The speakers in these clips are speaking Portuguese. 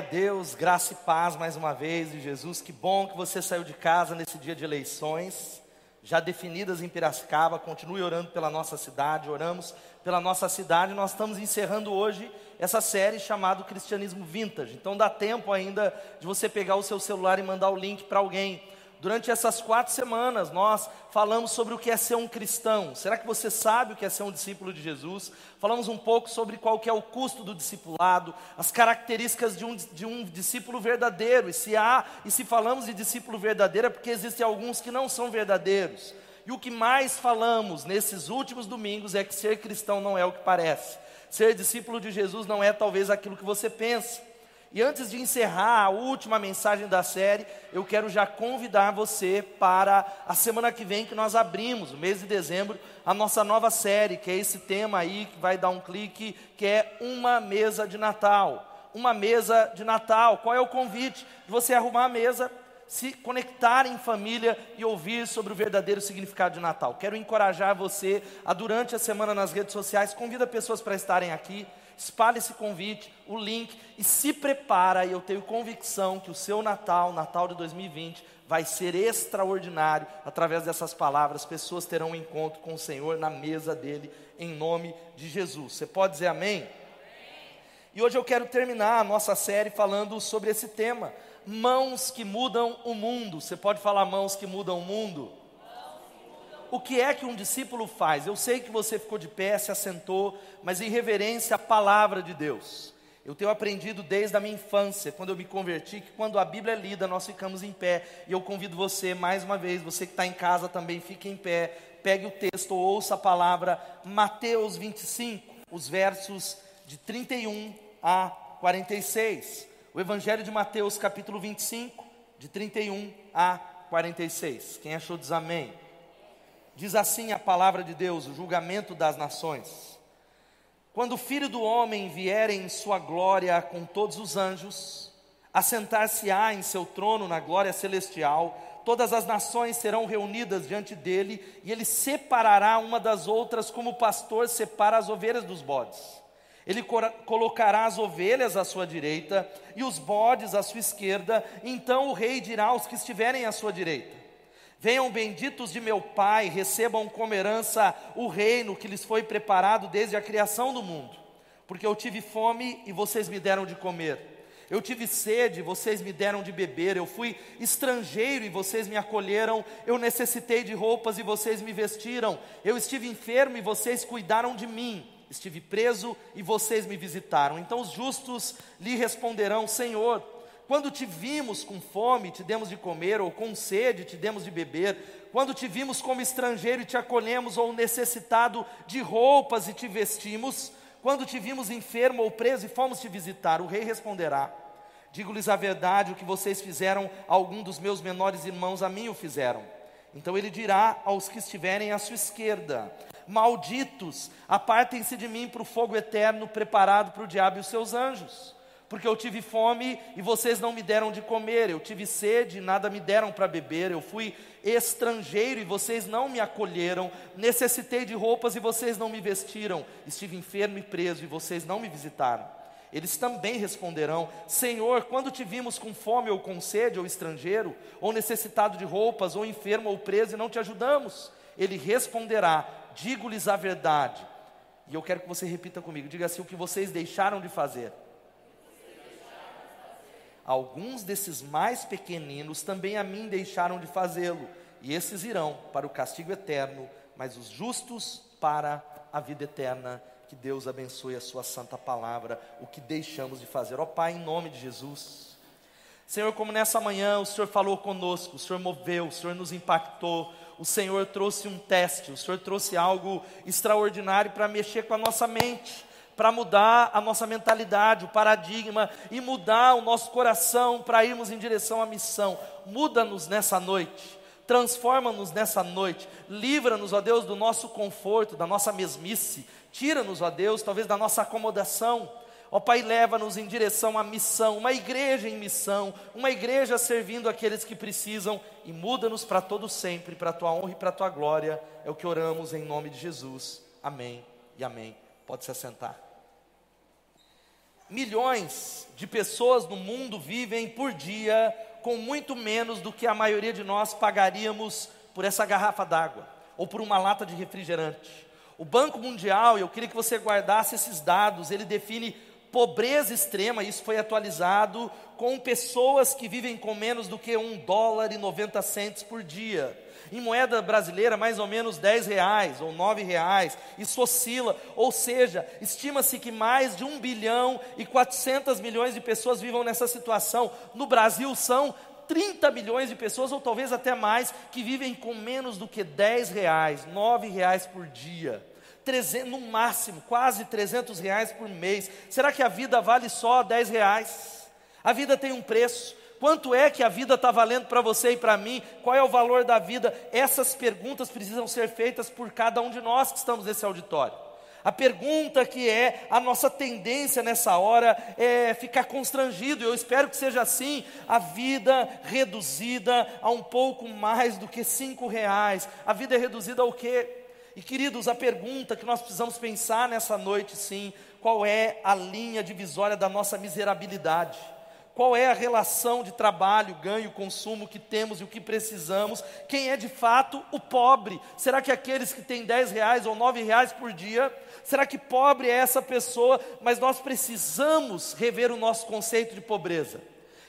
a Deus, graça e paz mais uma vez de Jesus. Que bom que você saiu de casa nesse dia de eleições, já definidas em Piracicaba. Continue orando pela nossa cidade, oramos pela nossa cidade. Nós estamos encerrando hoje essa série chamada Cristianismo Vintage. Então dá tempo ainda de você pegar o seu celular e mandar o link para alguém. Durante essas quatro semanas, nós falamos sobre o que é ser um cristão. Será que você sabe o que é ser um discípulo de Jesus? Falamos um pouco sobre qual que é o custo do discipulado, as características de um, de um discípulo verdadeiro. E se há, e se falamos de discípulo verdadeiro, é porque existem alguns que não são verdadeiros. E o que mais falamos nesses últimos domingos é que ser cristão não é o que parece. Ser discípulo de Jesus não é talvez aquilo que você pensa. E antes de encerrar a última mensagem da série, eu quero já convidar você para a semana que vem que nós abrimos, no mês de dezembro, a nossa nova série, que é esse tema aí que vai dar um clique, que é uma mesa de Natal. Uma mesa de Natal. Qual é o convite? De você arrumar a mesa, se conectar em família e ouvir sobre o verdadeiro significado de Natal. Quero encorajar você a durante a semana nas redes sociais, convida pessoas para estarem aqui espalhe esse convite, o link e se prepara. E eu tenho convicção que o seu Natal, Natal de 2020, vai ser extraordinário. Através dessas palavras, pessoas terão um encontro com o Senhor na mesa dele, em nome de Jesus. Você pode dizer amém? E hoje eu quero terminar a nossa série falando sobre esse tema: mãos que mudam o mundo. Você pode falar mãos que mudam o mundo? O que é que um discípulo faz? Eu sei que você ficou de pé, se assentou, mas em reverência à palavra de Deus. Eu tenho aprendido desde a minha infância, quando eu me converti, que quando a Bíblia é lida, nós ficamos em pé. E eu convido você, mais uma vez, você que está em casa também, fique em pé, pegue o texto, ouça a palavra, Mateus 25, os versos de 31 a 46. O Evangelho de Mateus, capítulo 25, de 31 a 46. Quem achou diz amém. Diz assim a palavra de Deus, o julgamento das nações. Quando o filho do homem vier em sua glória com todos os anjos, assentar-se-á em seu trono na glória celestial, todas as nações serão reunidas diante dele, e ele separará uma das outras, como o pastor separa as ovelhas dos bodes. Ele colocará as ovelhas à sua direita e os bodes à sua esquerda, então o rei dirá aos que estiverem à sua direita: Venham benditos de meu Pai, recebam como herança o reino que lhes foi preparado desde a criação do mundo. Porque eu tive fome e vocês me deram de comer. Eu tive sede, vocês me deram de beber. Eu fui estrangeiro e vocês me acolheram. Eu necessitei de roupas e vocês me vestiram. Eu estive enfermo e vocês cuidaram de mim. Estive preso e vocês me visitaram. Então os justos lhe responderão: Senhor, quando te vimos com fome, te demos de comer, ou com sede, te demos de beber. Quando te vimos como estrangeiro e te acolhemos, ou necessitado de roupas e te vestimos. Quando te vimos enfermo ou preso e fomos te visitar, o rei responderá: Digo-lhes a verdade, o que vocês fizeram a algum dos meus menores irmãos, a mim o fizeram. Então ele dirá aos que estiverem à sua esquerda: Malditos, apartem-se de mim para o fogo eterno preparado para o diabo e os seus anjos porque eu tive fome e vocês não me deram de comer, eu tive sede e nada me deram para beber, eu fui estrangeiro e vocês não me acolheram, necessitei de roupas e vocês não me vestiram, estive enfermo e preso e vocês não me visitaram. Eles também responderão: Senhor, quando te vimos com fome ou com sede, ou estrangeiro, ou necessitado de roupas, ou enfermo ou preso e não te ajudamos? Ele responderá: Digo-lhes a verdade. E eu quero que você repita comigo: diga assim: o que vocês deixaram de fazer Alguns desses mais pequeninos também a mim deixaram de fazê-lo, e esses irão para o castigo eterno, mas os justos para a vida eterna. Que Deus abençoe a Sua santa palavra, o que deixamos de fazer. Ó Pai, em nome de Jesus. Senhor, como nessa manhã o Senhor falou conosco, o Senhor moveu, o Senhor nos impactou, o Senhor trouxe um teste, o Senhor trouxe algo extraordinário para mexer com a nossa mente para mudar a nossa mentalidade, o paradigma e mudar o nosso coração para irmos em direção à missão. Muda-nos nessa noite, transforma-nos nessa noite, livra-nos, ó Deus, do nosso conforto, da nossa mesmice, tira-nos, ó Deus, talvez da nossa acomodação. Ó Pai, leva-nos em direção à missão, uma igreja em missão, uma igreja servindo aqueles que precisam e muda-nos para todo sempre, para a tua honra e para a tua glória. É o que oramos em nome de Jesus. Amém e amém. Pode se assentar milhões de pessoas no mundo vivem por dia com muito menos do que a maioria de nós pagaríamos por essa garrafa d'água ou por uma lata de refrigerante. O Banco Mundial, eu queria que você guardasse esses dados, ele define pobreza extrema, isso foi atualizado, com pessoas que vivem com menos do que um dólar e 90 centos por dia. Em moeda brasileira, mais ou menos 10 reais ou 9 reais, isso oscila, ou seja, estima-se que mais de 1 bilhão e 400 milhões de pessoas vivam nessa situação. No Brasil são 30 milhões de pessoas, ou talvez até mais, que vivem com menos do que 10 reais, 9 reais por dia. 300, no máximo, quase 300 reais por mês. Será que a vida vale só 10 reais? A vida tem um preço. Quanto é que a vida está valendo para você e para mim? Qual é o valor da vida? Essas perguntas precisam ser feitas por cada um de nós que estamos nesse auditório. A pergunta que é a nossa tendência nessa hora é ficar constrangido, eu espero que seja assim, a vida reduzida a um pouco mais do que cinco reais, a vida é reduzida ao quê? E queridos, a pergunta que nós precisamos pensar nessa noite, sim, qual é a linha divisória da nossa miserabilidade? Qual é a relação de trabalho, ganho, consumo que temos e o que precisamos? Quem é de fato o pobre? Será que aqueles que têm 10 reais ou 9 reais por dia? Será que pobre é essa pessoa? Mas nós precisamos rever o nosso conceito de pobreza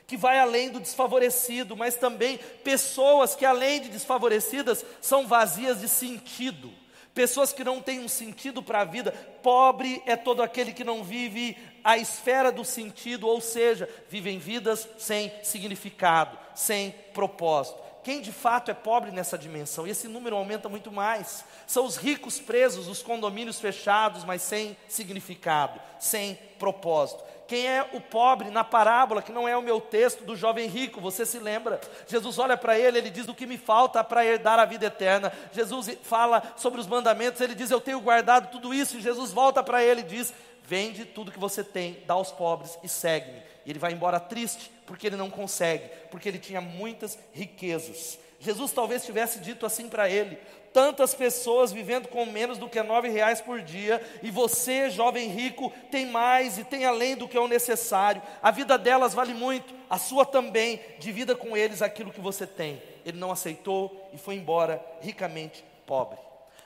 que vai além do desfavorecido, mas também pessoas que, além de desfavorecidas, são vazias de sentido pessoas que não têm um sentido para a vida. Pobre é todo aquele que não vive a esfera do sentido, ou seja, vivem vidas sem significado, sem propósito. Quem de fato é pobre nessa dimensão? E esse número aumenta muito mais. São os ricos presos, os condomínios fechados, mas sem significado, sem propósito. Quem é o pobre na parábola, que não é o meu texto do jovem rico, você se lembra? Jesus olha para ele, ele diz: O que me falta para herdar a vida eterna? Jesus fala sobre os mandamentos, ele diz: Eu tenho guardado tudo isso. E Jesus volta para ele e diz: Vende tudo que você tem, dá aos pobres e segue-me. E ele vai embora triste, porque ele não consegue, porque ele tinha muitas riquezas. Jesus talvez tivesse dito assim para ele: tantas pessoas vivendo com menos do que nove reais por dia, e você, jovem rico, tem mais e tem além do que é o necessário. A vida delas vale muito, a sua também. Divida com eles aquilo que você tem. Ele não aceitou e foi embora ricamente pobre.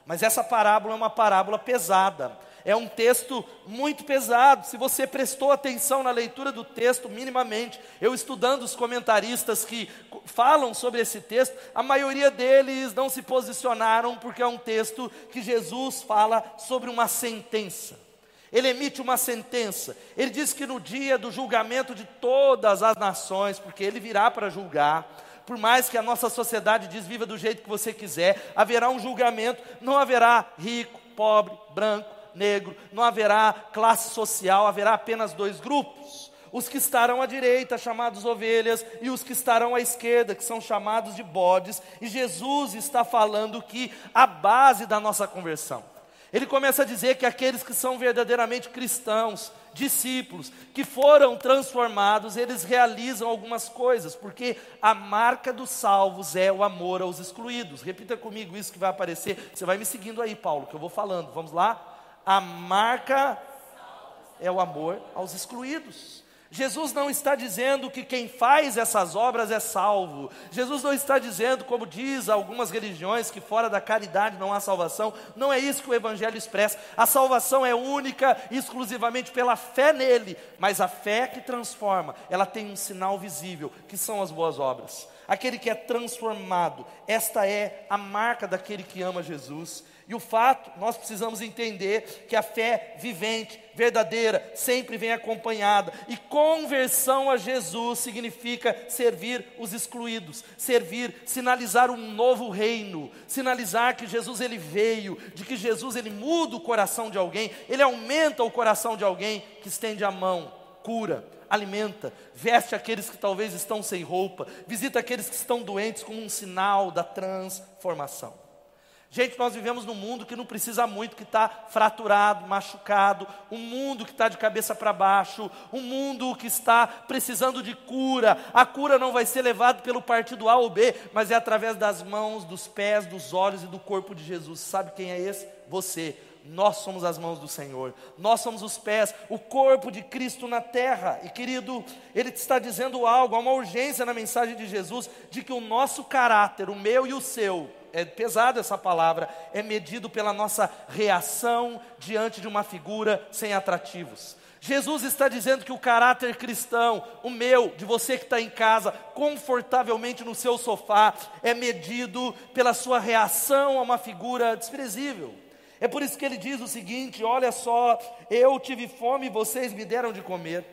Mas essa parábola é uma parábola pesada. É um texto muito pesado. Se você prestou atenção na leitura do texto, minimamente, eu estudando os comentaristas que falam sobre esse texto, a maioria deles não se posicionaram porque é um texto que Jesus fala sobre uma sentença. Ele emite uma sentença. Ele diz que no dia do julgamento de todas as nações, porque ele virá para julgar, por mais que a nossa sociedade diz viva do jeito que você quiser, haverá um julgamento, não haverá rico, pobre, branco, negro, não haverá classe social, haverá apenas dois grupos. Os que estarão à direita, chamados ovelhas, e os que estarão à esquerda, que são chamados de bodes. E Jesus está falando que a base da nossa conversão. Ele começa a dizer que aqueles que são verdadeiramente cristãos, discípulos, que foram transformados, eles realizam algumas coisas, porque a marca dos salvos é o amor aos excluídos. Repita comigo isso que vai aparecer. Você vai me seguindo aí, Paulo, que eu vou falando. Vamos lá? A marca é o amor aos excluídos. Jesus não está dizendo que quem faz essas obras é salvo. Jesus não está dizendo, como diz algumas religiões, que fora da caridade não há salvação. Não é isso que o Evangelho expressa. A salvação é única exclusivamente pela fé nele. Mas a fé que transforma, ela tem um sinal visível, que são as boas obras. Aquele que é transformado, esta é a marca daquele que ama Jesus. E o fato, nós precisamos entender que a fé vivente, verdadeira, sempre vem acompanhada. E conversão a Jesus significa servir os excluídos, servir, sinalizar um novo reino, sinalizar que Jesus ele veio, de que Jesus ele muda o coração de alguém, ele aumenta o coração de alguém que estende a mão, cura, alimenta, veste aqueles que talvez estão sem roupa, visita aqueles que estão doentes como um sinal da transformação. Gente, nós vivemos num mundo que não precisa muito, que está fraturado, machucado, um mundo que está de cabeça para baixo, um mundo que está precisando de cura. A cura não vai ser levada pelo partido A ou B, mas é através das mãos, dos pés, dos olhos e do corpo de Jesus. Sabe quem é esse? Você. Nós somos as mãos do Senhor, nós somos os pés, o corpo de Cristo na terra. E querido, Ele está dizendo algo, há uma urgência na mensagem de Jesus, de que o nosso caráter, o meu e o seu, é pesado essa palavra, é medido pela nossa reação diante de uma figura sem atrativos. Jesus está dizendo que o caráter cristão, o meu, de você que está em casa, confortavelmente no seu sofá, é medido pela sua reação a uma figura desprezível. É por isso que ele diz o seguinte: olha só, eu tive fome e vocês me deram de comer,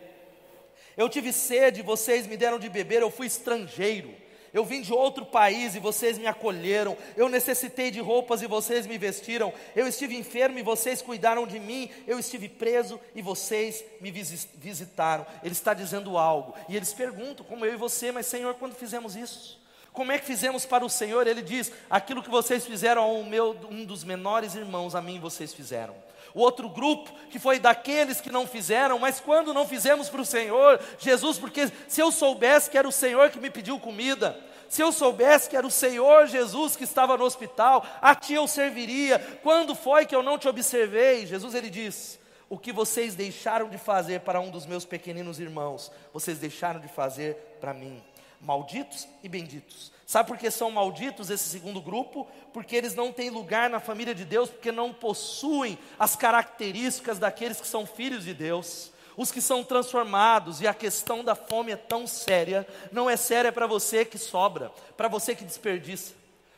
eu tive sede, vocês me deram de beber, eu fui estrangeiro. Eu vim de outro país e vocês me acolheram. Eu necessitei de roupas e vocês me vestiram. Eu estive enfermo e vocês cuidaram de mim. Eu estive preso e vocês me visitaram. Ele está dizendo algo. E eles perguntam, como eu e você, mas Senhor, quando fizemos isso? Como é que fizemos para o Senhor? Ele diz: aquilo que vocês fizeram ao meu, um dos menores irmãos, a mim vocês fizeram. O outro grupo, que foi daqueles que não fizeram, mas quando não fizemos para o Senhor, Jesus, porque se eu soubesse que era o Senhor que me pediu comida, se eu soubesse que era o Senhor Jesus que estava no hospital, a ti eu serviria. Quando foi que eu não te observei? Jesus ele diz: O que vocês deixaram de fazer para um dos meus pequeninos irmãos, vocês deixaram de fazer para mim. Malditos e benditos. Sabe por que são malditos esse segundo grupo? Porque eles não têm lugar na família de Deus, porque não possuem as características daqueles que são filhos de Deus os que são transformados, e a questão da fome é tão séria, não é séria para você que sobra, para você que desperdiça.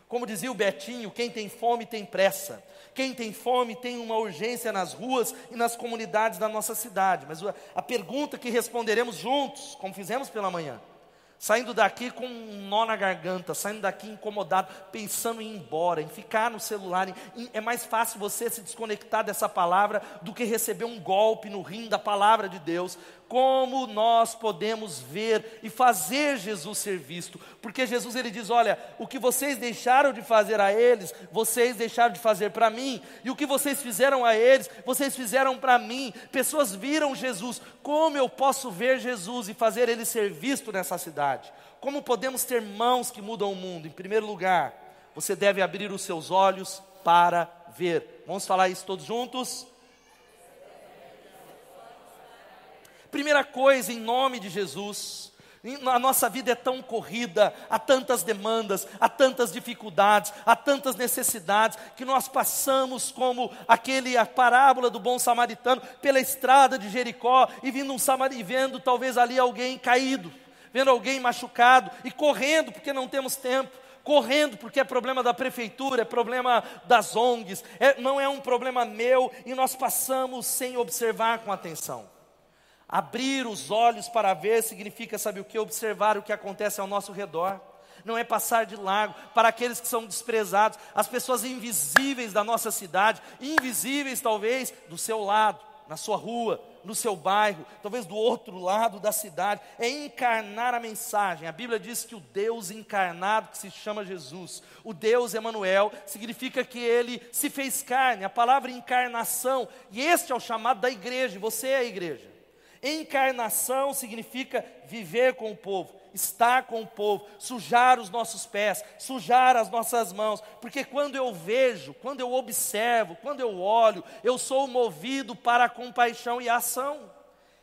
Como dizia o Betinho, quem tem fome tem pressa. Quem tem fome tem uma urgência nas ruas e nas comunidades da nossa cidade. Mas a pergunta que responderemos juntos, como fizemos pela manhã, saindo daqui com um nó na garganta, saindo daqui incomodado, pensando em ir embora, em ficar no celular. Em, é mais fácil você se desconectar dessa palavra do que receber um golpe no rim da palavra de Deus como nós podemos ver e fazer Jesus ser visto, porque Jesus ele diz: Olha, o que vocês deixaram de fazer a eles, vocês deixaram de fazer para mim, e o que vocês fizeram a eles, vocês fizeram para mim. Pessoas viram Jesus, como eu posso ver Jesus e fazer ele ser visto nessa cidade? Como podemos ter mãos que mudam o mundo? Em primeiro lugar, você deve abrir os seus olhos para ver. Vamos falar isso todos juntos? Primeira coisa, em nome de Jesus, a nossa vida é tão corrida, há tantas demandas, há tantas dificuldades, há tantas necessidades, que nós passamos como aquele, a parábola do bom samaritano, pela estrada de Jericó, e vindo um samaritano, vendo talvez ali alguém caído, vendo alguém machucado, e correndo, porque não temos tempo, correndo porque é problema da prefeitura, é problema das ONGs, é, não é um problema meu, e nós passamos sem observar com atenção. Abrir os olhos para ver significa, sabe o que? Observar o que acontece ao nosso redor. Não é passar de largo para aqueles que são desprezados, as pessoas invisíveis da nossa cidade, invisíveis talvez do seu lado, na sua rua, no seu bairro, talvez do outro lado da cidade, é encarnar a mensagem. A Bíblia diz que o Deus encarnado, que se chama Jesus, o Deus Emanuel, significa que ele se fez carne, a palavra encarnação, e este é o chamado da igreja, você é a igreja. Encarnação significa viver com o povo, estar com o povo, sujar os nossos pés, sujar as nossas mãos, porque quando eu vejo, quando eu observo, quando eu olho, eu sou movido para a compaixão e a ação.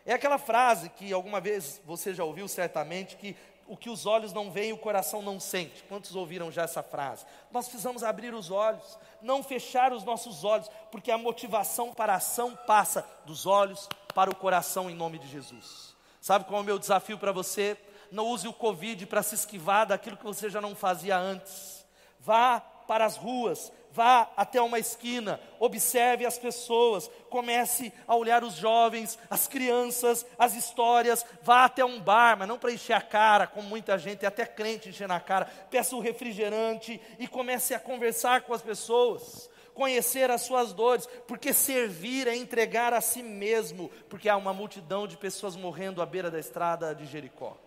É aquela frase que alguma vez você já ouviu certamente que o que os olhos não veem, o coração não sente. Quantos ouviram já essa frase? Nós precisamos abrir os olhos, não fechar os nossos olhos, porque a motivação para a ação passa dos olhos para o coração em nome de Jesus. Sabe qual é o meu desafio para você? Não use o Covid para se esquivar daquilo que você já não fazia antes. Vá para as ruas, vá até uma esquina, observe as pessoas, comece a olhar os jovens, as crianças, as histórias, vá até um bar, mas não para encher a cara, como muita gente, até crente encher na cara, peça um refrigerante e comece a conversar com as pessoas. Conhecer as suas dores, porque servir é entregar a si mesmo, porque há uma multidão de pessoas morrendo à beira da estrada de Jericó.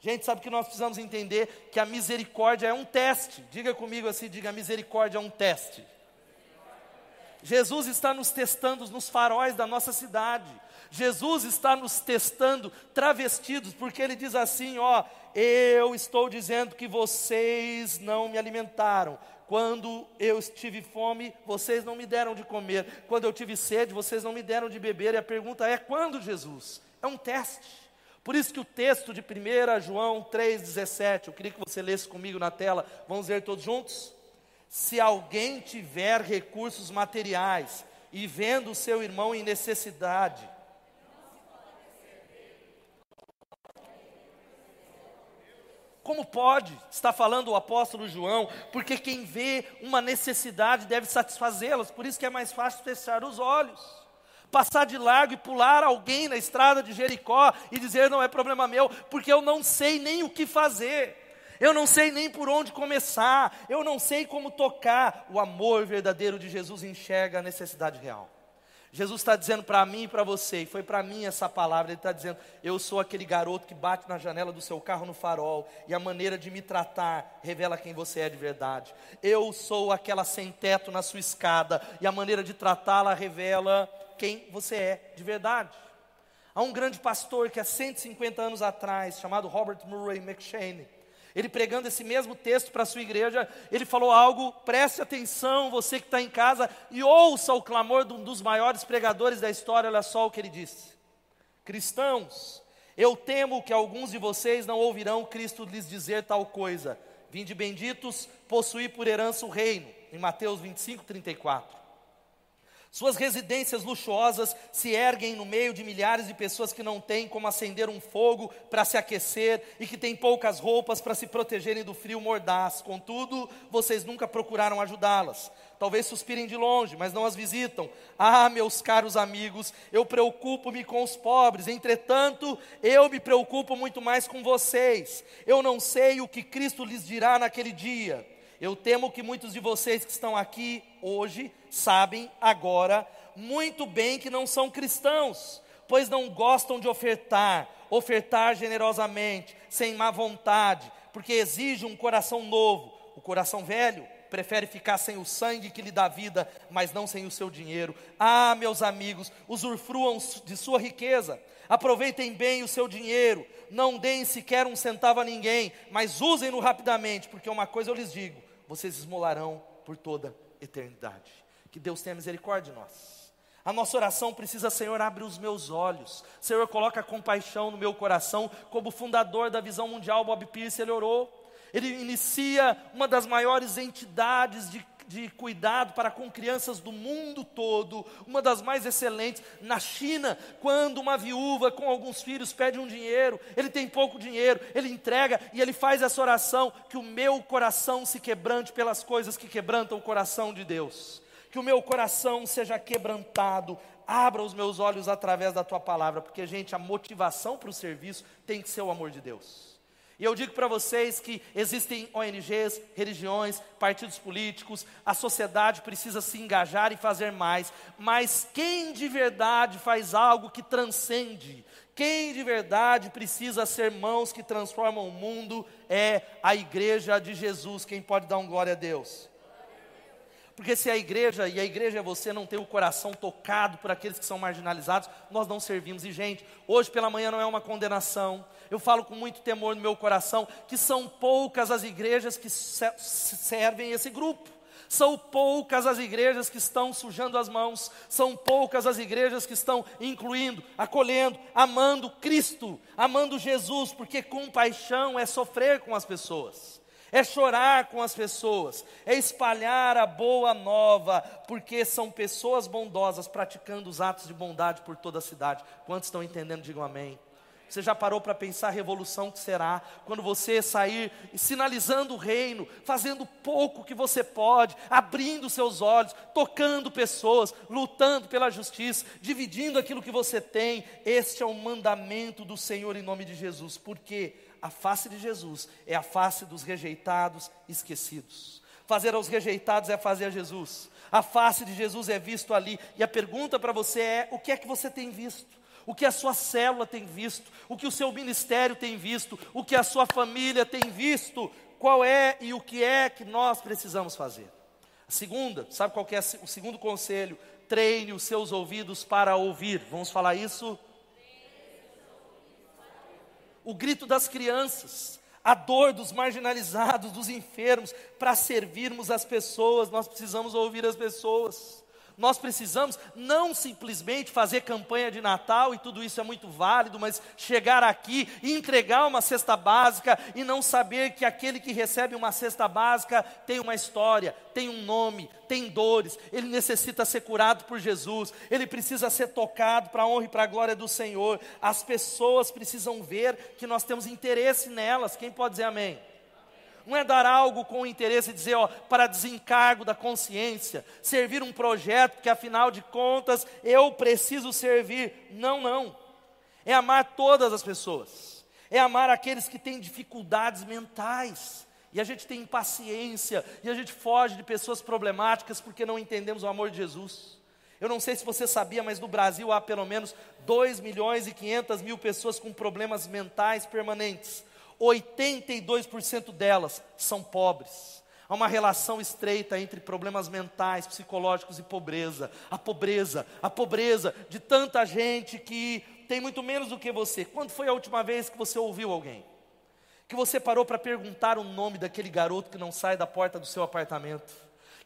Gente, sabe que nós precisamos entender que a misericórdia é um teste. Diga comigo assim, diga, a misericórdia é um teste. Jesus está nos testando nos faróis da nossa cidade. Jesus está nos testando travestidos, porque ele diz assim, ó, eu estou dizendo que vocês não me alimentaram. Quando eu tive fome, vocês não me deram de comer. Quando eu tive sede, vocês não me deram de beber. E a pergunta é: quando, Jesus? É um teste. Por isso que o texto de 1 João 3,17, eu queria que você lesse comigo na tela, vamos ler todos juntos? Se alguém tiver recursos materiais e vendo o seu irmão em necessidade, Como pode? Está falando o apóstolo João, porque quem vê uma necessidade deve satisfazê-las, por isso que é mais fácil fechar os olhos. Passar de largo e pular alguém na estrada de Jericó e dizer não é problema meu, porque eu não sei nem o que fazer. Eu não sei nem por onde começar, eu não sei como tocar. O amor verdadeiro de Jesus enxerga a necessidade real. Jesus está dizendo para mim e para você, e foi para mim essa palavra, Ele está dizendo: Eu sou aquele garoto que bate na janela do seu carro no farol, e a maneira de me tratar revela quem você é de verdade. Eu sou aquela sem teto na sua escada, e a maneira de tratá-la revela quem você é de verdade. Há um grande pastor que há 150 anos atrás, chamado Robert Murray McShane, ele pregando esse mesmo texto para a sua igreja, ele falou algo, preste atenção, você que está em casa, e ouça o clamor de um dos maiores pregadores da história, olha só o que ele disse. Cristãos, eu temo que alguns de vocês não ouvirão Cristo lhes dizer tal coisa. Vinde benditos, possuí por herança o reino. Em Mateus 25, 34. Suas residências luxuosas se erguem no meio de milhares de pessoas que não têm como acender um fogo para se aquecer e que têm poucas roupas para se protegerem do frio mordaz. Contudo, vocês nunca procuraram ajudá-las. Talvez suspirem de longe, mas não as visitam. Ah, meus caros amigos, eu preocupo-me com os pobres, entretanto, eu me preocupo muito mais com vocês. Eu não sei o que Cristo lhes dirá naquele dia. Eu temo que muitos de vocês que estão aqui hoje sabem agora muito bem que não são cristãos, pois não gostam de ofertar, ofertar generosamente, sem má vontade, porque exige um coração novo. O coração velho prefere ficar sem o sangue que lhe dá vida, mas não sem o seu dinheiro. Ah, meus amigos, usufruam de sua riqueza, aproveitem bem o seu dinheiro, não deem sequer um centavo a ninguém, mas usem-no rapidamente, porque uma coisa eu lhes digo: vocês esmolarão por toda eternidade. Que Deus tenha misericórdia de nós. A nossa oração precisa, Senhor, abre os meus olhos. Senhor, coloca compaixão no meu coração, como fundador da visão mundial, Bob Pierce, ele orou. Ele inicia uma das maiores entidades de de cuidado para com crianças do mundo todo, uma das mais excelentes. Na China, quando uma viúva com alguns filhos pede um dinheiro, ele tem pouco dinheiro, ele entrega e ele faz essa oração: que o meu coração se quebrante pelas coisas que quebrantam o coração de Deus. Que o meu coração seja quebrantado, abra os meus olhos através da tua palavra, porque, gente, a motivação para o serviço tem que ser o amor de Deus. E eu digo para vocês que existem ONGs, religiões, partidos políticos, a sociedade precisa se engajar e fazer mais, mas quem de verdade faz algo que transcende, quem de verdade precisa ser mãos que transformam o mundo é a igreja de Jesus. Quem pode dar um glória a Deus? Porque se a igreja, e a igreja é você, não tem o coração tocado por aqueles que são marginalizados, nós não servimos. E, gente, hoje pela manhã não é uma condenação. Eu falo com muito temor no meu coração que são poucas as igrejas que servem esse grupo. São poucas as igrejas que estão sujando as mãos, são poucas as igrejas que estão incluindo, acolhendo, amando Cristo, amando Jesus, porque compaixão é sofrer com as pessoas é chorar com as pessoas, é espalhar a boa nova, porque são pessoas bondosas praticando os atos de bondade por toda a cidade. Quantos estão entendendo? Digam amém. Você já parou para pensar a revolução que será quando você sair sinalizando o reino, fazendo pouco que você pode, abrindo seus olhos, tocando pessoas, lutando pela justiça, dividindo aquilo que você tem? Este é o mandamento do Senhor em nome de Jesus. Por quê? A face de Jesus é a face dos rejeitados, esquecidos. Fazer aos rejeitados é fazer a Jesus. A face de Jesus é visto ali. E a pergunta para você é: o que é que você tem visto? O que a sua célula tem visto? O que o seu ministério tem visto? O que a sua família tem visto? Qual é e o que é que nós precisamos fazer? A segunda, sabe qual é o segundo conselho? Treine os seus ouvidos para ouvir. Vamos falar isso? O grito das crianças, a dor dos marginalizados, dos enfermos, para servirmos as pessoas, nós precisamos ouvir as pessoas. Nós precisamos não simplesmente fazer campanha de Natal, e tudo isso é muito válido, mas chegar aqui e entregar uma cesta básica e não saber que aquele que recebe uma cesta básica tem uma história, tem um nome, tem dores, ele necessita ser curado por Jesus, ele precisa ser tocado para a honra e para a glória do Senhor. As pessoas precisam ver que nós temos interesse nelas. Quem pode dizer amém? Não é dar algo com interesse de dizer, ó, para desencargo da consciência, servir um projeto que afinal de contas eu preciso servir. Não, não. É amar todas as pessoas. É amar aqueles que têm dificuldades mentais. E a gente tem impaciência, e a gente foge de pessoas problemáticas porque não entendemos o amor de Jesus. Eu não sei se você sabia, mas no Brasil há pelo menos 2 milhões e 500 mil pessoas com problemas mentais permanentes. 82% delas são pobres. Há uma relação estreita entre problemas mentais, psicológicos e pobreza. A pobreza, a pobreza de tanta gente que tem muito menos do que você. Quando foi a última vez que você ouviu alguém? Que você parou para perguntar o nome daquele garoto que não sai da porta do seu apartamento?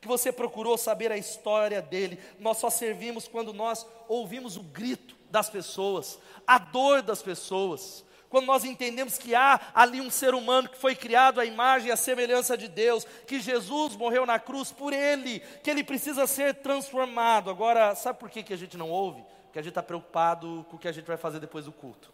Que você procurou saber a história dele? Nós só servimos quando nós ouvimos o grito das pessoas, a dor das pessoas quando nós entendemos que há ali um ser humano que foi criado à imagem e à semelhança de Deus, que Jesus morreu na cruz por ele, que ele precisa ser transformado. Agora, sabe por que, que a gente não ouve? Porque a gente está preocupado com o que a gente vai fazer depois do culto.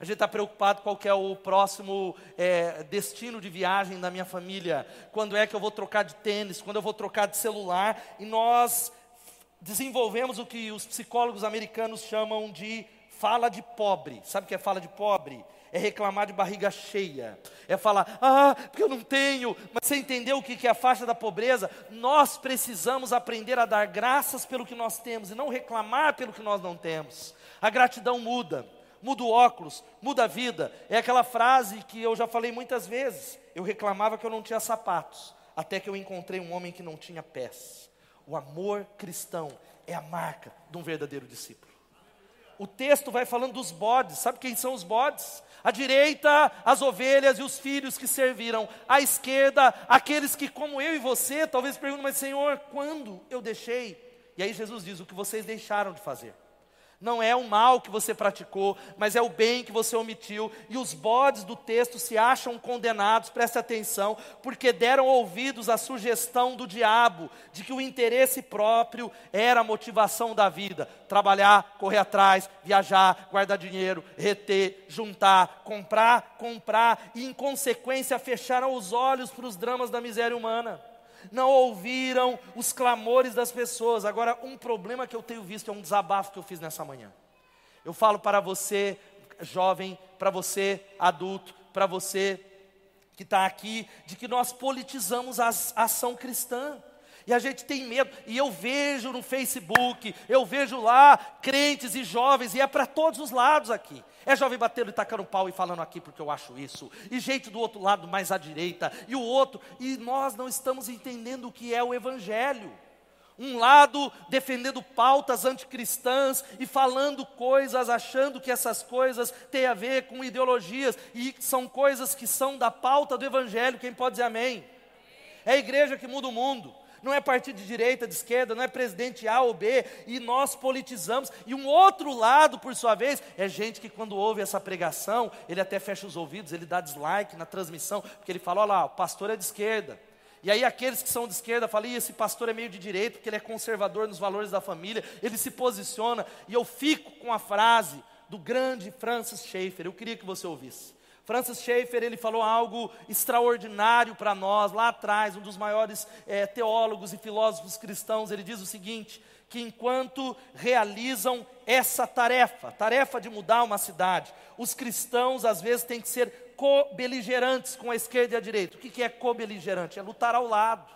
A gente está preocupado qual é o próximo é, destino de viagem da minha família, quando é que eu vou trocar de tênis, quando eu vou trocar de celular, e nós desenvolvemos o que os psicólogos americanos chamam de fala de pobre. Sabe o que é fala de pobre? É reclamar de barriga cheia, é falar, ah, porque eu não tenho, mas você entendeu o que é a faixa da pobreza? Nós precisamos aprender a dar graças pelo que nós temos e não reclamar pelo que nós não temos. A gratidão muda, muda o óculos, muda a vida. É aquela frase que eu já falei muitas vezes. Eu reclamava que eu não tinha sapatos, até que eu encontrei um homem que não tinha pés. O amor cristão é a marca de um verdadeiro discípulo. O texto vai falando dos bodes. Sabe quem são os bodes? À direita, as ovelhas e os filhos que serviram. À esquerda, aqueles que, como eu e você, talvez perguntem, mas Senhor, quando eu deixei? E aí Jesus diz: o que vocês deixaram de fazer. Não é o mal que você praticou, mas é o bem que você omitiu. E os bodes do texto se acham condenados, preste atenção, porque deram ouvidos à sugestão do diabo de que o interesse próprio era a motivação da vida. Trabalhar, correr atrás, viajar, guardar dinheiro, reter, juntar, comprar, comprar, e em consequência fecharam os olhos para os dramas da miséria humana não ouviram os clamores das pessoas. Agora, um problema que eu tenho visto é um desabafo que eu fiz nessa manhã. Eu falo para você, jovem, para você, adulto, para você que está aqui, de que nós politizamos a ação cristã. E a gente tem medo, e eu vejo no Facebook, eu vejo lá crentes e jovens, e é para todos os lados aqui. É jovem batendo e tacando pau e falando aqui porque eu acho isso, e gente do outro lado mais à direita, e o outro, e nós não estamos entendendo o que é o Evangelho. Um lado defendendo pautas anticristãs e falando coisas, achando que essas coisas têm a ver com ideologias, e são coisas que são da pauta do Evangelho, quem pode dizer amém? É a igreja que muda o mundo não é partido de direita, de esquerda, não é presidente A ou B, e nós politizamos. E um outro lado, por sua vez, é gente que quando ouve essa pregação, ele até fecha os ouvidos, ele dá dislike na transmissão, porque ele fala: olha lá, o pastor é de esquerda. E aí aqueles que são de esquerda falam, esse pastor é meio de direita, porque ele é conservador nos valores da família, ele se posiciona, e eu fico com a frase do grande Francis Schaeffer, eu queria que você ouvisse. Francis Schaeffer, ele falou algo extraordinário para nós, lá atrás, um dos maiores é, teólogos e filósofos cristãos, ele diz o seguinte, que enquanto realizam essa tarefa, tarefa de mudar uma cidade, os cristãos às vezes têm que ser co-beligerantes com a esquerda e a direita. O que é co-beligerante? É lutar ao lado.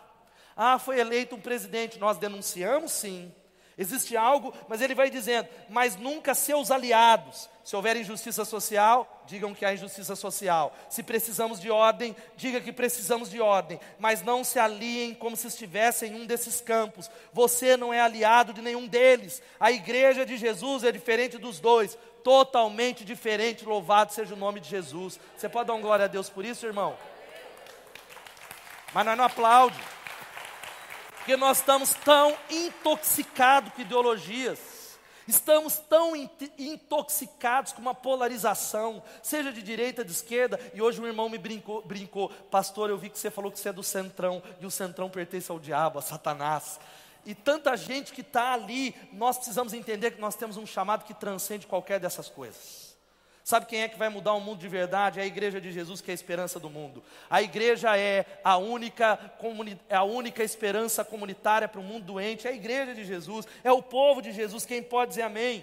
Ah, foi eleito um presidente, nós denunciamos sim, Existe algo, mas ele vai dizendo, mas nunca seus aliados. Se houver injustiça social, digam que há injustiça social. Se precisamos de ordem, diga que precisamos de ordem. Mas não se aliem como se estivessem em um desses campos. Você não é aliado de nenhum deles. A igreja de Jesus é diferente dos dois. Totalmente diferente. Louvado seja o nome de Jesus. Você pode dar um glória a Deus por isso, irmão? Mas nós não aplaude. Porque nós estamos tão intoxicados com ideologias, estamos tão intoxicados com uma polarização, seja de direita, de esquerda, e hoje um irmão me brincou, brincou, pastor, eu vi que você falou que você é do centrão, e o centrão pertence ao diabo, a Satanás. E tanta gente que está ali, nós precisamos entender que nós temos um chamado que transcende qualquer dessas coisas. Sabe quem é que vai mudar o mundo de verdade? É a igreja de Jesus, que é a esperança do mundo. A igreja é a única, é a única esperança comunitária para o mundo doente. É a igreja de Jesus, é o povo de Jesus. Quem pode dizer amém?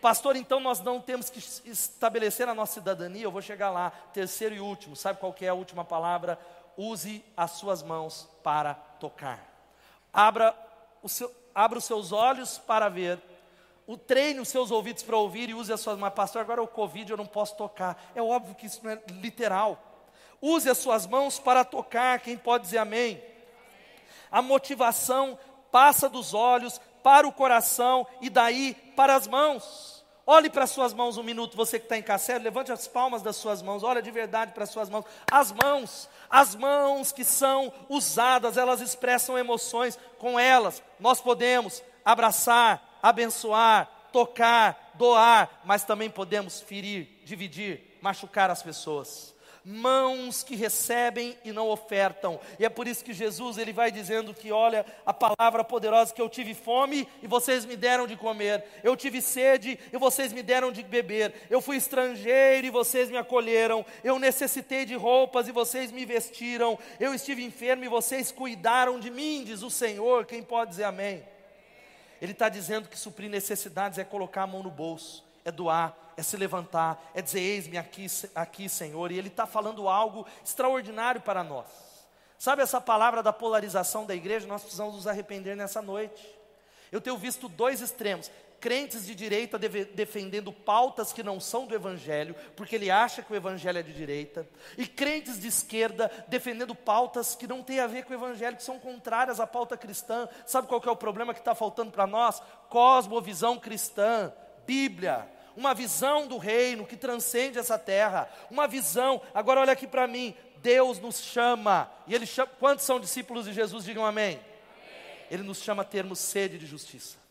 Pastor, então nós não temos que estabelecer a nossa cidadania. Eu vou chegar lá. Terceiro e último, sabe qual é a última palavra? Use as suas mãos para tocar. Abra, o seu, abra os seus olhos para ver o treine os seus ouvidos para ouvir e use as suas mãos. Pastor, agora é o Covid, eu não posso tocar. É óbvio que isso não é literal. Use as suas mãos para tocar. Quem pode dizer amém? A motivação passa dos olhos para o coração e daí para as mãos. Olhe para as suas mãos um minuto, você que está em cacete, levante as palmas das suas mãos, olha de verdade para as suas mãos. As mãos, as mãos que são usadas, elas expressam emoções, com elas nós podemos abraçar, abençoar, tocar, doar, mas também podemos ferir, dividir, machucar as pessoas. Mãos que recebem e não ofertam. E é por isso que Jesus ele vai dizendo que olha a palavra poderosa que eu tive fome e vocês me deram de comer. Eu tive sede e vocês me deram de beber. Eu fui estrangeiro e vocês me acolheram. Eu necessitei de roupas e vocês me vestiram. Eu estive enfermo e vocês cuidaram de mim, diz o Senhor. Quem pode dizer amém? Ele está dizendo que suprir necessidades é colocar a mão no bolso, é doar, é se levantar, é dizer: Eis-me aqui, aqui, Senhor. E Ele está falando algo extraordinário para nós. Sabe essa palavra da polarização da igreja? Nós precisamos nos arrepender nessa noite. Eu tenho visto dois extremos crentes de direita defendendo pautas que não são do Evangelho, porque ele acha que o Evangelho é de direita, e crentes de esquerda defendendo pautas que não têm a ver com o Evangelho, que são contrárias à pauta cristã. Sabe qual é o problema que está faltando para nós? Cosmovisão cristã, Bíblia, uma visão do reino que transcende essa terra, uma visão. Agora olha aqui para mim, Deus nos chama, e Ele chama, quantos são discípulos de Jesus? Digam amém. amém. Ele nos chama a termos sede de justiça.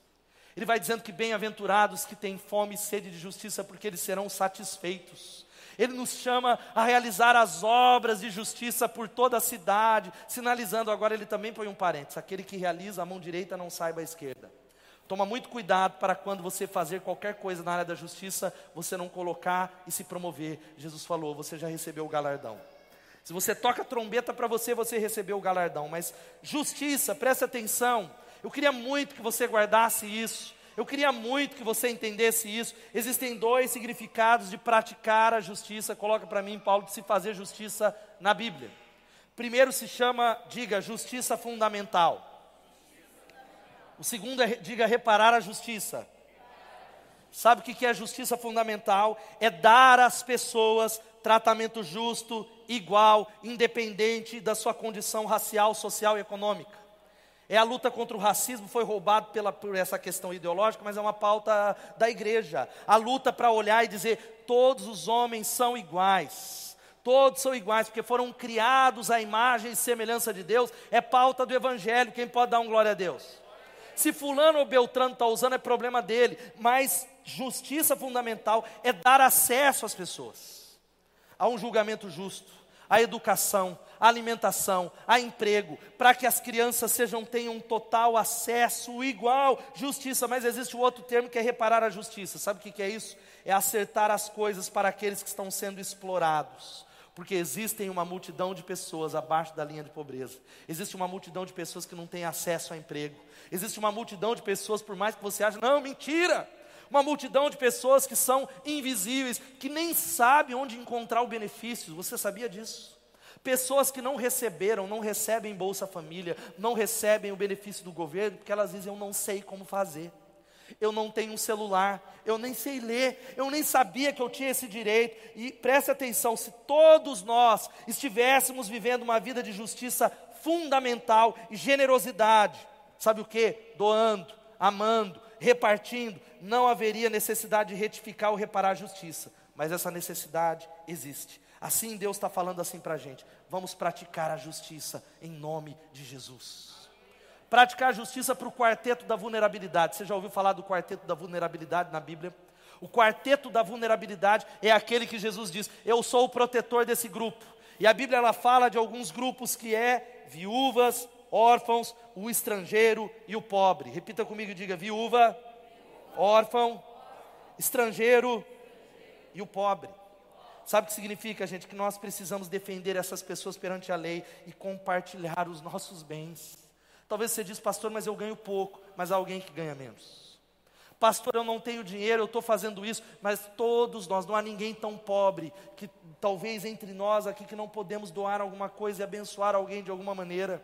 Ele vai dizendo que bem-aventurados que têm fome e sede de justiça, porque eles serão satisfeitos. Ele nos chama a realizar as obras de justiça por toda a cidade, sinalizando agora ele também põe um parênteses: aquele que realiza a mão direita não saiba a esquerda. Toma muito cuidado para quando você fazer qualquer coisa na área da justiça, você não colocar e se promover. Jesus falou: você já recebeu o galardão. Se você toca trombeta para você, você recebeu o galardão. Mas justiça, preste atenção, eu queria muito que você guardasse isso. Eu queria muito que você entendesse isso. Existem dois significados de praticar a justiça. Coloca para mim, Paulo, de se fazer justiça na Bíblia. Primeiro se chama, diga, justiça fundamental. O segundo é, diga, reparar a justiça. Sabe o que é justiça fundamental? É dar às pessoas tratamento justo, igual, independente da sua condição racial, social e econômica. É a luta contra o racismo, foi roubado pela, por essa questão ideológica, mas é uma pauta da igreja. A luta para olhar e dizer: todos os homens são iguais. Todos são iguais, porque foram criados à imagem e semelhança de Deus, é pauta do Evangelho. Quem pode dar um glória a Deus? Se Fulano ou Beltrano está usando, é problema dele, mas justiça fundamental é dar acesso às pessoas a um julgamento justo, a educação, a alimentação, a emprego, para que as crianças sejam tenham total acesso igual, justiça, mas existe o outro termo que é reparar a justiça. Sabe o que, que é isso? É acertar as coisas para aqueles que estão sendo explorados porque existem uma multidão de pessoas abaixo da linha de pobreza. Existe uma multidão de pessoas que não têm acesso a emprego. Existe uma multidão de pessoas, por mais que você ache, não, mentira. Uma multidão de pessoas que são invisíveis, que nem sabem onde encontrar o benefício. Você sabia disso? Pessoas que não receberam, não recebem Bolsa Família, não recebem o benefício do governo, porque elas dizem: Eu não sei como fazer. Eu não tenho um celular, eu nem sei ler, eu nem sabia que eu tinha esse direito. E preste atenção: se todos nós estivéssemos vivendo uma vida de justiça fundamental e generosidade, sabe o que? Doando, amando, repartindo, não haveria necessidade de retificar ou reparar a justiça. Mas essa necessidade existe. Assim Deus está falando assim para a gente: vamos praticar a justiça em nome de Jesus. Praticar a justiça para o quarteto da vulnerabilidade. Você já ouviu falar do quarteto da vulnerabilidade na Bíblia? O quarteto da vulnerabilidade é aquele que Jesus diz: Eu sou o protetor desse grupo. E a Bíblia ela fala de alguns grupos que é viúvas, órfãos, o estrangeiro e o pobre. Repita comigo e diga: viúva, órfão, estrangeiro e o pobre. Sabe o que significa, gente? Que nós precisamos defender essas pessoas perante a lei e compartilhar os nossos bens. Talvez você diz, pastor, mas eu ganho pouco, mas há alguém que ganha menos. Pastor, eu não tenho dinheiro, eu estou fazendo isso, mas todos nós, não há ninguém tão pobre que talvez entre nós aqui que não podemos doar alguma coisa e abençoar alguém de alguma maneira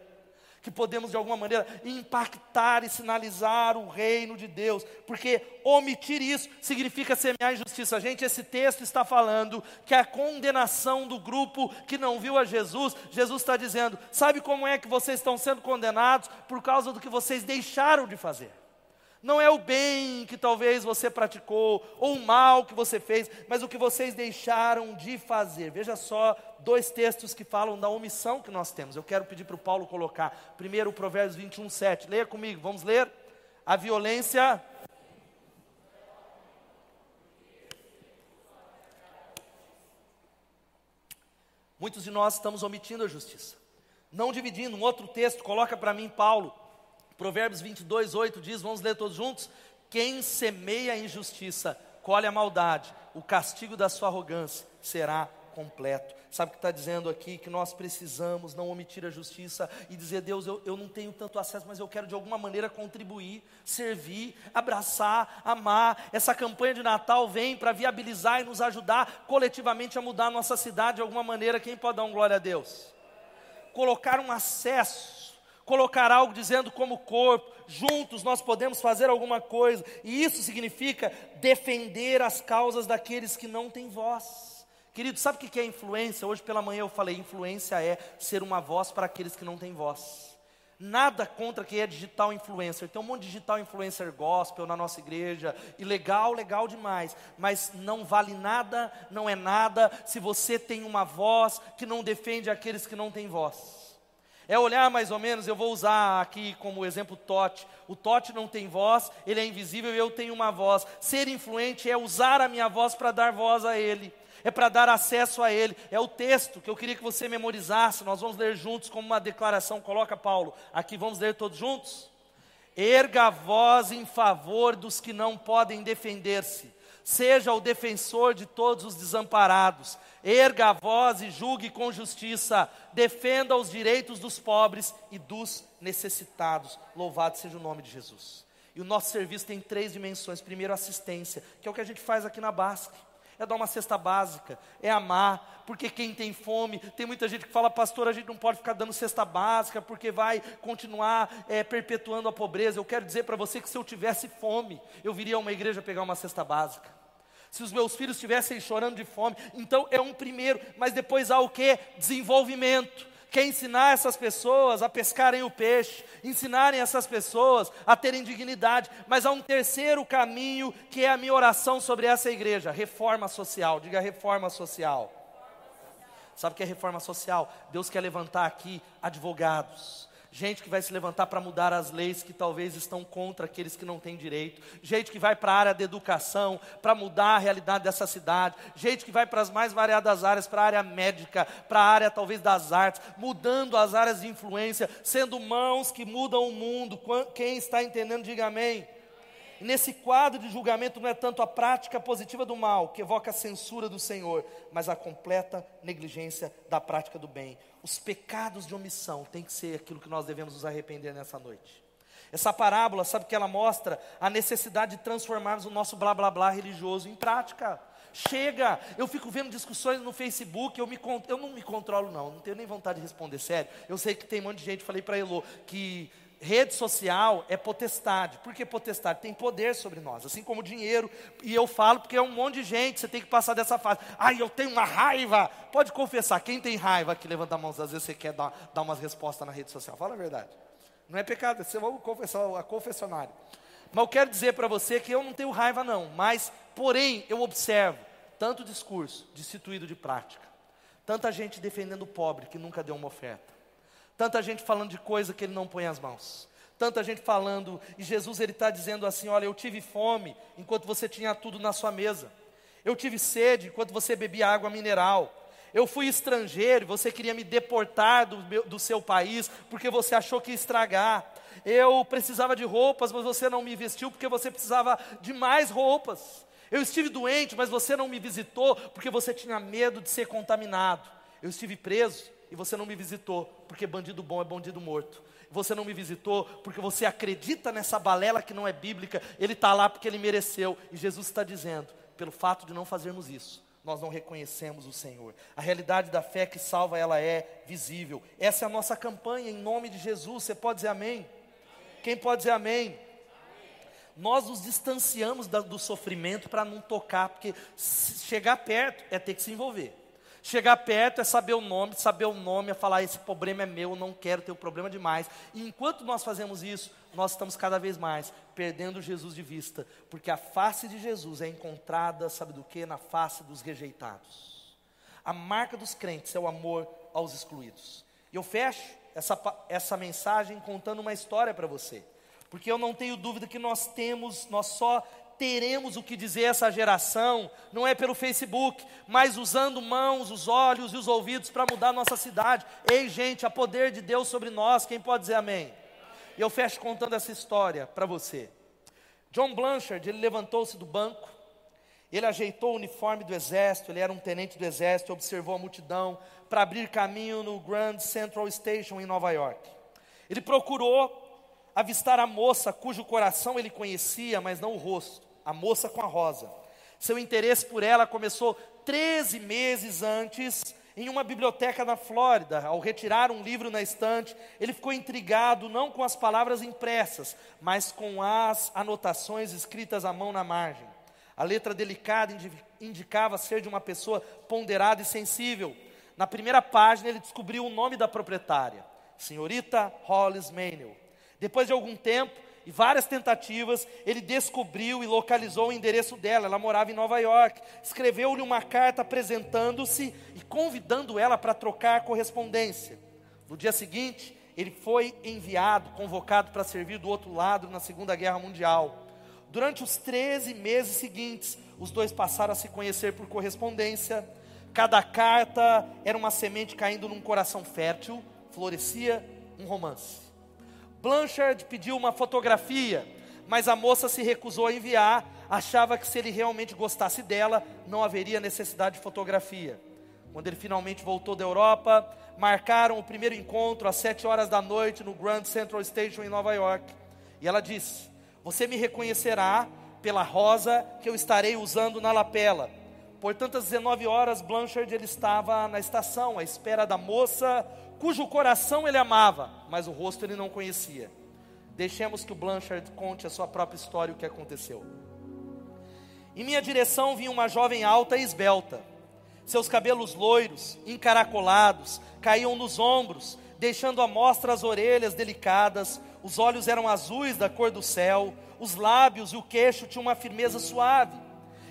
que podemos de alguma maneira impactar e sinalizar o reino de Deus, porque omitir isso significa semear injustiça. Gente, esse texto está falando que a condenação do grupo que não viu a Jesus, Jesus está dizendo: sabe como é que vocês estão sendo condenados? Por causa do que vocês deixaram de fazer. Não é o bem que talvez você praticou, ou o mal que você fez, mas o que vocês deixaram de fazer. Veja só dois textos que falam da omissão que nós temos. Eu quero pedir para o Paulo colocar. Primeiro, o Provérbios 21, 7. Leia comigo, vamos ler. A violência. Muitos de nós estamos omitindo a justiça. Não dividindo. Um outro texto, coloca para mim, Paulo. Provérbios 22, 8 diz, vamos ler todos juntos? Quem semeia a injustiça, colhe a maldade, o castigo da sua arrogância será completo. Sabe o que está dizendo aqui? Que nós precisamos não omitir a justiça e dizer, Deus, eu, eu não tenho tanto acesso, mas eu quero de alguma maneira contribuir, servir, abraçar, amar. Essa campanha de Natal vem para viabilizar e nos ajudar coletivamente a mudar a nossa cidade de alguma maneira. Quem pode dar um glória a Deus? Colocar um acesso colocar algo dizendo como corpo, juntos nós podemos fazer alguma coisa, e isso significa defender as causas daqueles que não têm voz. Querido, sabe o que é influência? Hoje pela manhã eu falei: influência é ser uma voz para aqueles que não têm voz. Nada contra quem é digital influencer. Tem um monte de digital influencer gospel na nossa igreja, e legal, legal demais, mas não vale nada, não é nada, se você tem uma voz que não defende aqueles que não têm voz. É olhar mais ou menos, eu vou usar aqui como exemplo Tote. O Tote não tem voz, ele é invisível e eu tenho uma voz. Ser influente é usar a minha voz para dar voz a ele. É para dar acesso a ele. É o texto que eu queria que você memorizasse. Nós vamos ler juntos como uma declaração. Coloca Paulo. Aqui vamos ler todos juntos. Erga a voz em favor dos que não podem defender-se seja o defensor de todos os desamparados, erga a voz e julgue com justiça, defenda os direitos dos pobres e dos necessitados. Louvado seja o nome de Jesus. E o nosso serviço tem três dimensões: primeiro, assistência, que é o que a gente faz aqui na Basque. É dar uma cesta básica, é amar, porque quem tem fome, tem muita gente que fala, pastor, a gente não pode ficar dando cesta básica, porque vai continuar é, perpetuando a pobreza. Eu quero dizer para você que se eu tivesse fome, eu viria a uma igreja pegar uma cesta básica se os meus filhos estivessem chorando de fome. Então é um primeiro, mas depois há o que? Desenvolvimento. Quer ensinar essas pessoas a pescarem o peixe, ensinarem essas pessoas a terem dignidade, mas há um terceiro caminho que é a minha oração sobre essa igreja: reforma social. Diga reforma social. Sabe o que é reforma social? Deus quer levantar aqui advogados, gente que vai se levantar para mudar as leis que talvez estão contra aqueles que não têm direito, gente que vai para a área da educação para mudar a realidade dessa cidade, gente que vai para as mais variadas áreas, para a área médica, para a área talvez das artes, mudando as áreas de influência, sendo mãos que mudam o mundo. Quem está entendendo, diga amém. Nesse quadro de julgamento não é tanto a prática positiva do mal, que evoca a censura do Senhor, mas a completa negligência da prática do bem. Os pecados de omissão têm que ser aquilo que nós devemos nos arrepender nessa noite. Essa parábola, sabe que ela mostra a necessidade de transformarmos o nosso blá blá blá religioso em prática. Chega! Eu fico vendo discussões no Facebook, eu, me, eu não me controlo, não, não tenho nem vontade de responder sério. Eu sei que tem um monte de gente, falei para Elô, que rede social é potestade. Por que potestade? Tem poder sobre nós, assim como dinheiro. E eu falo porque é um monte de gente, você tem que passar dessa fase. Ai, eu tenho uma raiva. Pode confessar, quem tem raiva aqui, levanta a mão, às vezes você quer dar, dar umas respostas na rede social. Fala a verdade. Não é pecado, você vai confessar a confessionário. Mas eu quero dizer para você que eu não tenho raiva não, mas, porém, eu observo tanto discurso destituído de prática, tanta gente defendendo o pobre que nunca deu uma oferta, Tanta gente falando de coisa que ele não põe as mãos. Tanta gente falando, e Jesus ele está dizendo assim: olha, eu tive fome enquanto você tinha tudo na sua mesa. Eu tive sede enquanto você bebia água mineral. Eu fui estrangeiro, você queria me deportar do, meu, do seu país porque você achou que ia estragar. Eu precisava de roupas, mas você não me vestiu porque você precisava de mais roupas. Eu estive doente, mas você não me visitou porque você tinha medo de ser contaminado. Eu estive preso, e você não me visitou, porque bandido bom é bandido morto. Você não me visitou porque você acredita nessa balela que não é bíblica, ele está lá porque ele mereceu. E Jesus está dizendo: pelo fato de não fazermos isso, nós não reconhecemos o Senhor. A realidade da fé que salva, ela é visível. Essa é a nossa campanha em nome de Jesus. Você pode dizer amém? Quem pode dizer amém? Nós nos distanciamos do sofrimento para não tocar, porque chegar perto é ter que se envolver. Chegar perto é saber o nome, saber o nome é falar: esse problema é meu, não quero ter o um problema demais. E enquanto nós fazemos isso, nós estamos cada vez mais perdendo Jesus de vista, porque a face de Jesus é encontrada, sabe do que? Na face dos rejeitados. A marca dos crentes é o amor aos excluídos. E eu fecho essa, essa mensagem contando uma história para você, porque eu não tenho dúvida que nós temos, nós só teremos o que dizer essa geração, não é pelo Facebook, mas usando mãos, os olhos e os ouvidos para mudar nossa cidade. Ei, gente, há poder de Deus sobre nós, quem pode dizer amém? E eu fecho contando essa história para você. John Blanchard, ele levantou-se do banco, ele ajeitou o uniforme do exército, ele era um tenente do exército, observou a multidão para abrir caminho no Grand Central Station em Nova York. Ele procurou avistar a moça cujo coração ele conhecia, mas não o rosto a moça com a rosa. Seu interesse por ela começou 13 meses antes, em uma biblioteca na Flórida. Ao retirar um livro na estante, ele ficou intrigado não com as palavras impressas, mas com as anotações escritas à mão na margem. A letra delicada indicava ser de uma pessoa ponderada e sensível. Na primeira página, ele descobriu o nome da proprietária, senhorita Hollis Manuel. Depois de algum tempo, e várias tentativas, ele descobriu e localizou o endereço dela. Ela morava em Nova York. Escreveu-lhe uma carta apresentando-se e convidando ela para trocar correspondência. No dia seguinte, ele foi enviado, convocado para servir do outro lado na Segunda Guerra Mundial. Durante os 13 meses seguintes, os dois passaram a se conhecer por correspondência. Cada carta era uma semente caindo num coração fértil, florescia um romance. Blanchard pediu uma fotografia, mas a moça se recusou a enviar, achava que se ele realmente gostasse dela, não haveria necessidade de fotografia. Quando ele finalmente voltou da Europa, marcaram o primeiro encontro às sete horas da noite no Grand Central Station em Nova York. E ela disse: Você me reconhecerá pela rosa que eu estarei usando na lapela. Portanto, às 19 horas, Blanchard ele estava na estação, à espera da moça cujo coração ele amava, mas o rosto ele não conhecia. Deixemos que o Blanchard conte a sua própria história e o que aconteceu. Em minha direção vinha uma jovem alta e esbelta. Seus cabelos loiros, encaracolados, caíam nos ombros, deixando à mostra as orelhas delicadas, os olhos eram azuis da cor do céu, os lábios e o queixo tinham uma firmeza suave,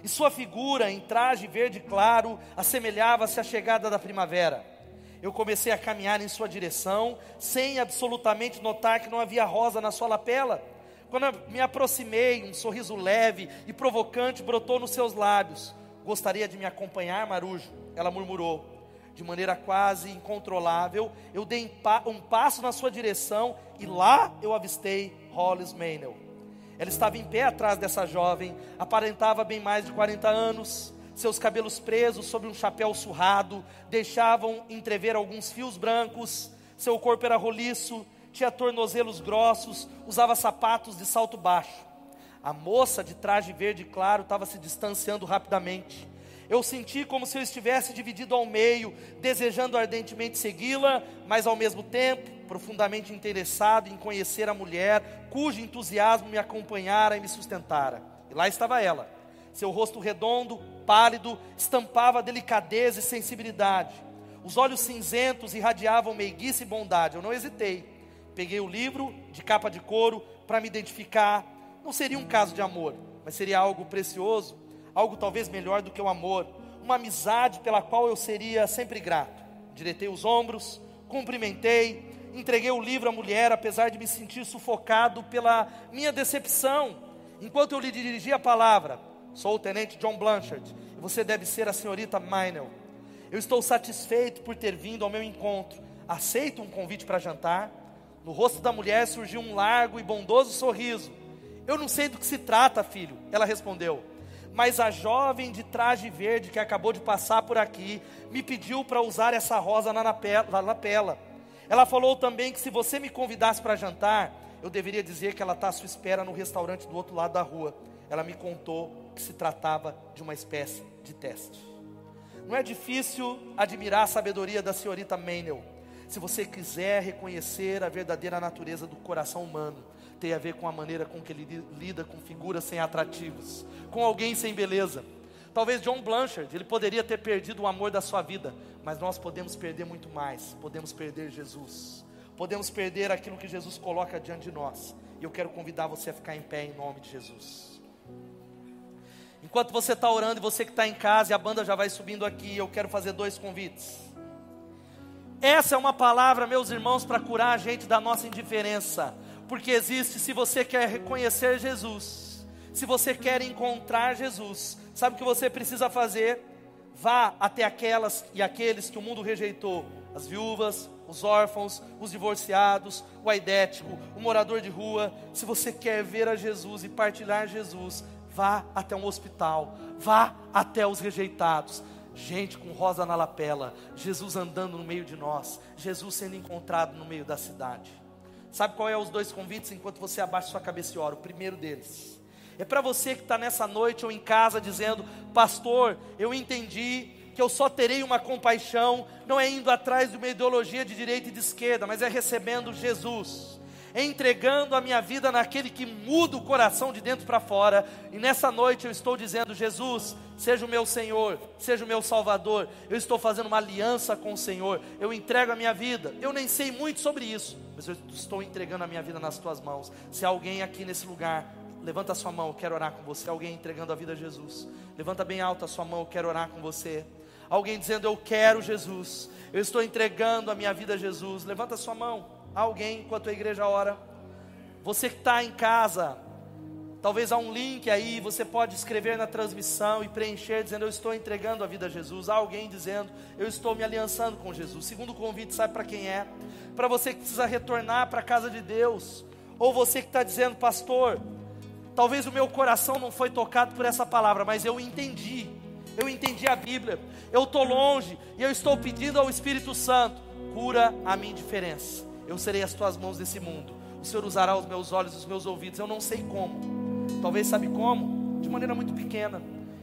e sua figura, em traje verde claro, assemelhava-se à chegada da primavera eu comecei a caminhar em sua direção, sem absolutamente notar que não havia rosa na sua lapela. Quando me aproximei, um sorriso leve e provocante brotou nos seus lábios. Gostaria de me acompanhar, Marujo? Ela murmurou. De maneira quase incontrolável, eu dei um passo na sua direção e lá eu avistei Hollis Maynell. Ela estava em pé atrás dessa jovem, aparentava bem mais de 40 anos, seus cabelos presos sobre um chapéu surrado deixavam entrever alguns fios brancos, seu corpo era roliço, tinha tornozelos grossos, usava sapatos de salto baixo. A moça de traje verde claro estava se distanciando rapidamente. Eu senti como se eu estivesse dividido ao meio, desejando ardentemente segui-la, mas ao mesmo tempo profundamente interessado em conhecer a mulher cujo entusiasmo me acompanhara e me sustentara. E lá estava ela. Seu rosto redondo, pálido, estampava delicadeza e sensibilidade. Os olhos cinzentos irradiavam meiguice e bondade. Eu não hesitei. Peguei o livro de capa de couro para me identificar. Não seria um caso de amor, mas seria algo precioso, algo talvez melhor do que o amor, uma amizade pela qual eu seria sempre grato. Diretei os ombros, cumprimentei, entreguei o livro à mulher, apesar de me sentir sufocado pela minha decepção. Enquanto eu lhe dirigia a palavra, sou o tenente John Blanchard, você deve ser a senhorita Minel. Eu estou satisfeito por ter vindo ao meu encontro. Aceito um convite para jantar? No rosto da mulher surgiu um largo e bondoso sorriso. Eu não sei do que se trata, filho, ela respondeu. Mas a jovem de traje verde que acabou de passar por aqui me pediu para usar essa rosa na lapela. Ela falou também que se você me convidasse para jantar, eu deveria dizer que ela está à sua espera no restaurante do outro lado da rua. Ela me contou que se tratava de uma espécie de teste. Não é difícil admirar a sabedoria da senhorita Manuel. Se você quiser reconhecer a verdadeira natureza do coração humano, tem a ver com a maneira com que ele lida com figuras sem atrativos, com alguém sem beleza. Talvez John Blanchard, ele poderia ter perdido o amor da sua vida, mas nós podemos perder muito mais. Podemos perder Jesus. Podemos perder aquilo que Jesus coloca diante de nós. E eu quero convidar você a ficar em pé em nome de Jesus. Enquanto você está orando e você que está em casa e a banda já vai subindo aqui, eu quero fazer dois convites. Essa é uma palavra, meus irmãos, para curar a gente da nossa indiferença. Porque existe, se você quer reconhecer Jesus, se você quer encontrar Jesus, sabe o que você precisa fazer? Vá até aquelas e aqueles que o mundo rejeitou: as viúvas, os órfãos, os divorciados, o aidético, o morador de rua. Se você quer ver a Jesus e partilhar Jesus, vá até um hospital, vá até os rejeitados. Gente com rosa na lapela, Jesus andando no meio de nós, Jesus sendo encontrado no meio da cidade. Sabe qual é os dois convites enquanto você abaixa sua cabeça e ora? O primeiro deles é para você que está nessa noite ou em casa dizendo: Pastor, eu entendi que eu só terei uma compaixão, não é indo atrás de uma ideologia de direita e de esquerda, mas é recebendo Jesus, entregando a minha vida naquele que muda o coração de dentro para fora. E nessa noite eu estou dizendo: Jesus, seja o meu Senhor, seja o meu Salvador. Eu estou fazendo uma aliança com o Senhor. Eu entrego a minha vida. Eu nem sei muito sobre isso, mas eu estou entregando a minha vida nas tuas mãos. Se alguém aqui nesse lugar Levanta a sua mão, eu quero orar com você. Alguém entregando a vida a Jesus. Levanta bem alta a sua mão, eu quero orar com você. Alguém dizendo, eu quero Jesus. Eu estou entregando a minha vida a Jesus. Levanta a sua mão. Alguém, enquanto a igreja ora. Você que está em casa, talvez há um link aí, você pode escrever na transmissão e preencher dizendo, eu estou entregando a vida a Jesus. Há alguém dizendo, eu estou me aliançando com Jesus. Segundo convite, sabe para quem é? Para você que precisa retornar para a casa de Deus. Ou você que está dizendo, pastor, Talvez o meu coração não foi tocado por essa palavra, mas eu entendi. Eu entendi a Bíblia. Eu estou longe e eu estou pedindo ao Espírito Santo: cura a minha indiferença. Eu serei as tuas mãos nesse mundo. O Senhor usará os meus olhos, os meus ouvidos. Eu não sei como. Talvez sabe como? De maneira muito pequena.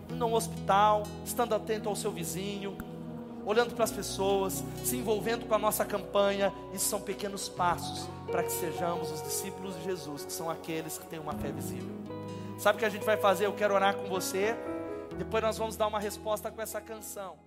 Indo a um hospital, estando atento ao seu vizinho, olhando para as pessoas, se envolvendo com a nossa campanha. Isso são pequenos passos para que sejamos os discípulos de Jesus, que são aqueles que têm uma fé visível. Sabe o que a gente vai fazer? Eu quero orar com você. Depois nós vamos dar uma resposta com essa canção.